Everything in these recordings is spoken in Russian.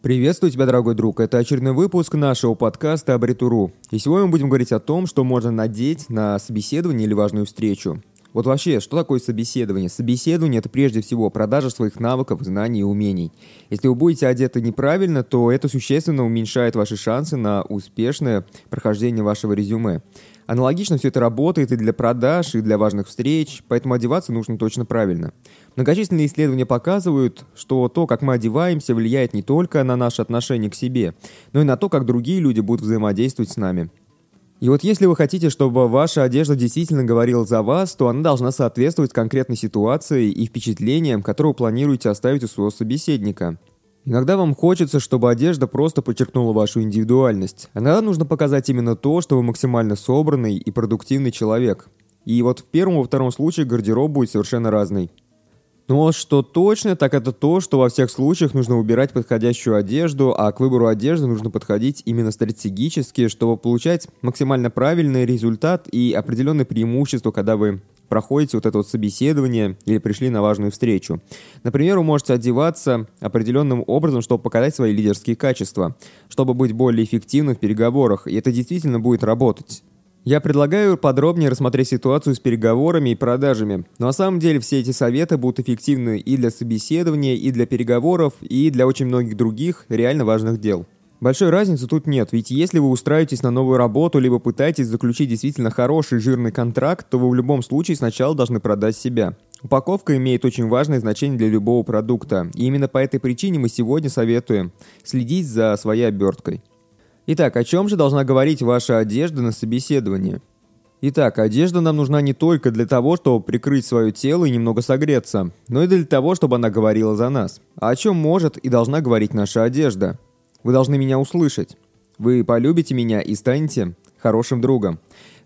Приветствую тебя, дорогой друг. Это очередной выпуск нашего подкаста Абритуру. И сегодня мы будем говорить о том, что можно надеть на собеседование или важную встречу. Вот вообще, что такое собеседование? Собеседование – это прежде всего продажа своих навыков, знаний и умений. Если вы будете одеты неправильно, то это существенно уменьшает ваши шансы на успешное прохождение вашего резюме. Аналогично все это работает и для продаж, и для важных встреч, поэтому одеваться нужно точно правильно. Многочисленные исследования показывают, что то, как мы одеваемся, влияет не только на наше отношение к себе, но и на то, как другие люди будут взаимодействовать с нами. И вот если вы хотите, чтобы ваша одежда действительно говорила за вас, то она должна соответствовать конкретной ситуации и впечатлениям, которые вы планируете оставить у своего собеседника. Иногда вам хочется, чтобы одежда просто подчеркнула вашу индивидуальность. Иногда нужно показать именно то, что вы максимально собранный и продуктивный человек. И вот в первом и втором случае гардероб будет совершенно разный. Но что точно, так это то, что во всех случаях нужно выбирать подходящую одежду, а к выбору одежды нужно подходить именно стратегически, чтобы получать максимально правильный результат и определенные преимущества, когда вы проходите вот это вот собеседование или пришли на важную встречу. Например, вы можете одеваться определенным образом, чтобы показать свои лидерские качества, чтобы быть более эффективным в переговорах, и это действительно будет работать. Я предлагаю подробнее рассмотреть ситуацию с переговорами и продажами. Но на самом деле все эти советы будут эффективны и для собеседования, и для переговоров, и для очень многих других реально важных дел. Большой разницы тут нет, ведь если вы устраиваетесь на новую работу, либо пытаетесь заключить действительно хороший жирный контракт, то вы в любом случае сначала должны продать себя. Упаковка имеет очень важное значение для любого продукта, и именно по этой причине мы сегодня советуем следить за своей оберткой. Итак, о чем же должна говорить ваша одежда на собеседовании? Итак, одежда нам нужна не только для того, чтобы прикрыть свое тело и немного согреться, но и для того, чтобы она говорила за нас. А о чем может и должна говорить наша одежда? Вы должны меня услышать. Вы полюбите меня и станете хорошим другом.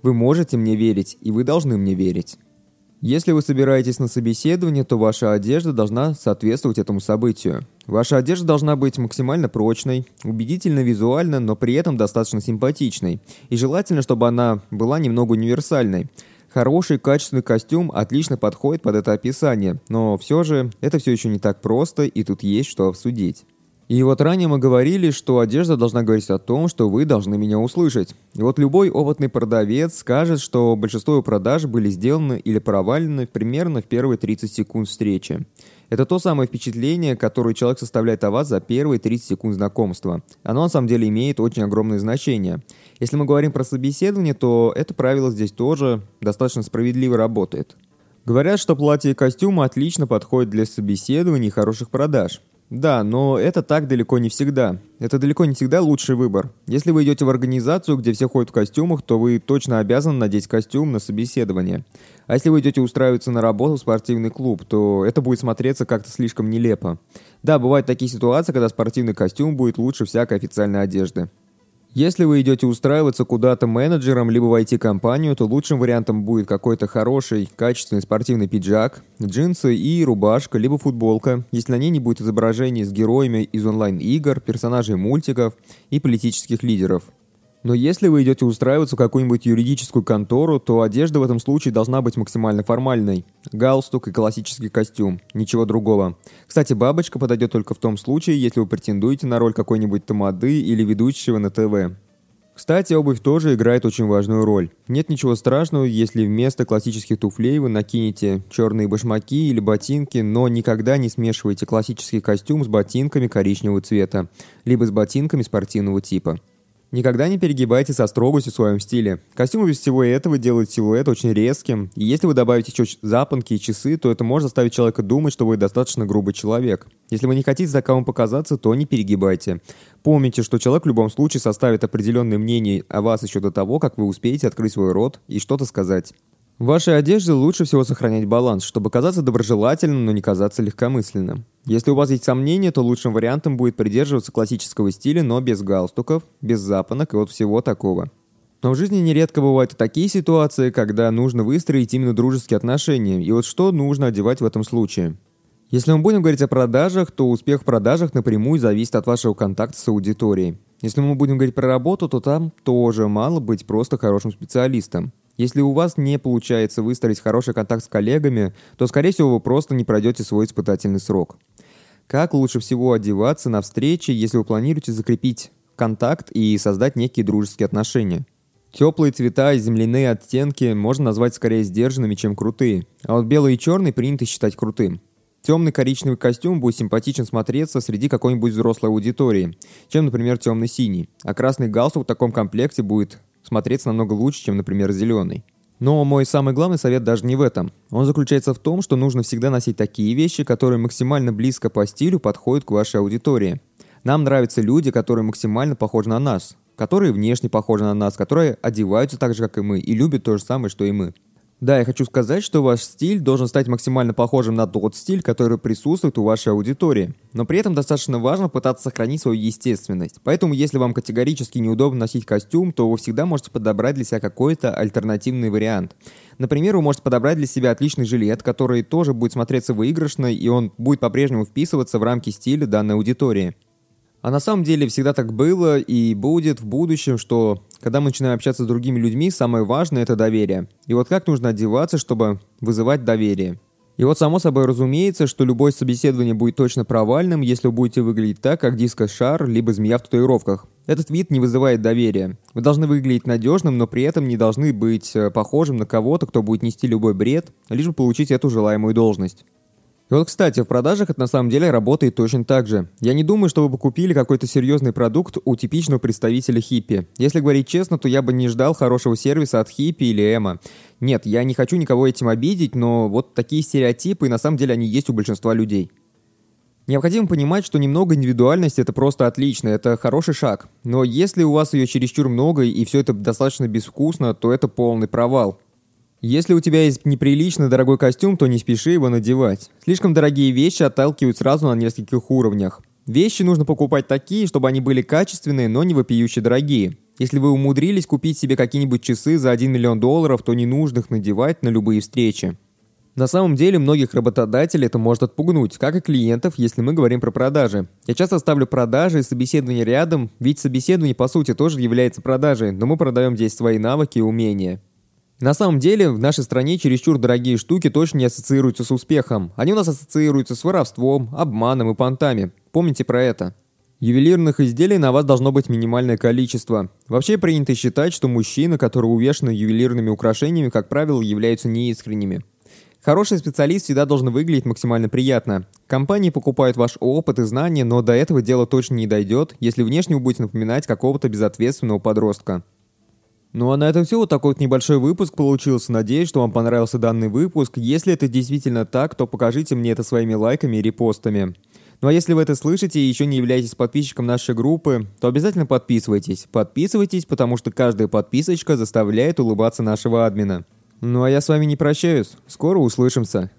Вы можете мне верить, и вы должны мне верить. Если вы собираетесь на собеседование, то ваша одежда должна соответствовать этому событию. Ваша одежда должна быть максимально прочной, убедительно визуально, но при этом достаточно симпатичной. И желательно, чтобы она была немного универсальной. Хороший, качественный костюм отлично подходит под это описание, но все же это все еще не так просто, и тут есть что обсудить. И вот ранее мы говорили, что одежда должна говорить о том, что вы должны меня услышать. И вот любой опытный продавец скажет, что большинство продаж были сделаны или провалены примерно в первые 30 секунд встречи. Это то самое впечатление, которое человек составляет о вас за первые 30 секунд знакомства. Оно на самом деле имеет очень огромное значение. Если мы говорим про собеседование, то это правило здесь тоже достаточно справедливо работает. Говорят, что платье и костюм отлично подходят для собеседований и хороших продаж. Да, но это так далеко не всегда. Это далеко не всегда лучший выбор. Если вы идете в организацию, где все ходят в костюмах, то вы точно обязаны надеть костюм на собеседование. А если вы идете устраиваться на работу в спортивный клуб, то это будет смотреться как-то слишком нелепо. Да, бывают такие ситуации, когда спортивный костюм будет лучше всякой официальной одежды. Если вы идете устраиваться куда-то менеджером, либо в IT-компанию, то лучшим вариантом будет какой-то хороший, качественный спортивный пиджак, джинсы и рубашка, либо футболка, если на ней не будет изображений с героями из онлайн-игр, персонажей мультиков и политических лидеров. Но если вы идете устраиваться в какую-нибудь юридическую контору, то одежда в этом случае должна быть максимально формальной. Галстук и классический костюм. Ничего другого. Кстати, бабочка подойдет только в том случае, если вы претендуете на роль какой-нибудь тамады или ведущего на ТВ. Кстати, обувь тоже играет очень важную роль. Нет ничего страшного, если вместо классических туфлей вы накинете черные башмаки или ботинки, но никогда не смешивайте классический костюм с ботинками коричневого цвета, либо с ботинками спортивного типа. Никогда не перегибайте со строгостью в своем стиле. Костюмы без всего этого делают силуэт очень резким, и если вы добавите еще запонки и часы, то это может заставить человека думать, что вы достаточно грубый человек. Если вы не хотите таковым показаться, то не перегибайте. Помните, что человек в любом случае составит определенное мнение о вас еще до того, как вы успеете открыть свой рот и что-то сказать. В вашей одежде лучше всего сохранять баланс, чтобы казаться доброжелательным, но не казаться легкомысленным. Если у вас есть сомнения, то лучшим вариантом будет придерживаться классического стиля, но без галстуков, без запонок и вот всего такого. Но в жизни нередко бывают и такие ситуации, когда нужно выстроить именно дружеские отношения. И вот что нужно одевать в этом случае? Если мы будем говорить о продажах, то успех в продажах напрямую зависит от вашего контакта с аудиторией. Если мы будем говорить про работу, то там тоже мало быть просто хорошим специалистом. Если у вас не получается выстроить хороший контакт с коллегами, то, скорее всего, вы просто не пройдете свой испытательный срок. Как лучше всего одеваться на встрече, если вы планируете закрепить контакт и создать некие дружеские отношения? Теплые цвета и земляные оттенки можно назвать скорее сдержанными, чем крутые. А вот белый и черный принято считать крутым. Темный коричневый костюм будет симпатичен смотреться среди какой-нибудь взрослой аудитории, чем, например, темный-синий. А красный галстук в таком комплекте будет смотреться намного лучше, чем, например, зеленый. Но мой самый главный совет даже не в этом. Он заключается в том, что нужно всегда носить такие вещи, которые максимально близко по стилю подходят к вашей аудитории. Нам нравятся люди, которые максимально похожи на нас, которые внешне похожи на нас, которые одеваются так же, как и мы, и любят то же самое, что и мы. Да, я хочу сказать, что ваш стиль должен стать максимально похожим на тот стиль, который присутствует у вашей аудитории. Но при этом достаточно важно пытаться сохранить свою естественность. Поэтому, если вам категорически неудобно носить костюм, то вы всегда можете подобрать для себя какой-то альтернативный вариант. Например, вы можете подобрать для себя отличный жилет, который тоже будет смотреться выигрышно, и он будет по-прежнему вписываться в рамки стиля данной аудитории. А на самом деле всегда так было и будет в будущем, что когда мы начинаем общаться с другими людьми, самое важное – это доверие. И вот как нужно одеваться, чтобы вызывать доверие. И вот само собой разумеется, что любое собеседование будет точно провальным, если вы будете выглядеть так, как диско-шар, либо змея в татуировках. Этот вид не вызывает доверия. Вы должны выглядеть надежным, но при этом не должны быть э, похожим на кого-то, кто будет нести любой бред, лишь бы получить эту желаемую должность. И вот, кстати, в продажах это на самом деле работает точно так же. Я не думаю, что вы бы купили какой-то серьезный продукт у типичного представителя хиппи. Если говорить честно, то я бы не ждал хорошего сервиса от хиппи или эмо. Нет, я не хочу никого этим обидеть, но вот такие стереотипы, на самом деле, они есть у большинства людей. Необходимо понимать, что немного индивидуальности это просто отлично, это хороший шаг. Но если у вас ее чересчур много и все это достаточно безвкусно, то это полный провал. Если у тебя есть неприлично дорогой костюм, то не спеши его надевать. Слишком дорогие вещи отталкивают сразу на нескольких уровнях. Вещи нужно покупать такие, чтобы они были качественные, но не вопиюще дорогие. Если вы умудрились купить себе какие-нибудь часы за 1 миллион долларов, то не нужно их надевать на любые встречи. На самом деле, многих работодателей это может отпугнуть, как и клиентов, если мы говорим про продажи. Я часто ставлю продажи и собеседование рядом, ведь собеседование по сути тоже является продажей, но мы продаем здесь свои навыки и умения. На самом деле, в нашей стране чересчур дорогие штуки точно не ассоциируются с успехом. Они у нас ассоциируются с воровством, обманом и понтами. Помните про это. Ювелирных изделий на вас должно быть минимальное количество. Вообще принято считать, что мужчины, которые увешаны ювелирными украшениями, как правило, являются неискренними. Хороший специалист всегда должен выглядеть максимально приятно. Компании покупают ваш опыт и знания, но до этого дело точно не дойдет, если внешне вы будете напоминать какого-то безответственного подростка. Ну а на этом все. Вот такой вот небольшой выпуск получился. Надеюсь, что вам понравился данный выпуск. Если это действительно так, то покажите мне это своими лайками и репостами. Ну а если вы это слышите и еще не являетесь подписчиком нашей группы, то обязательно подписывайтесь. Подписывайтесь, потому что каждая подписочка заставляет улыбаться нашего админа. Ну а я с вами не прощаюсь. Скоро услышимся.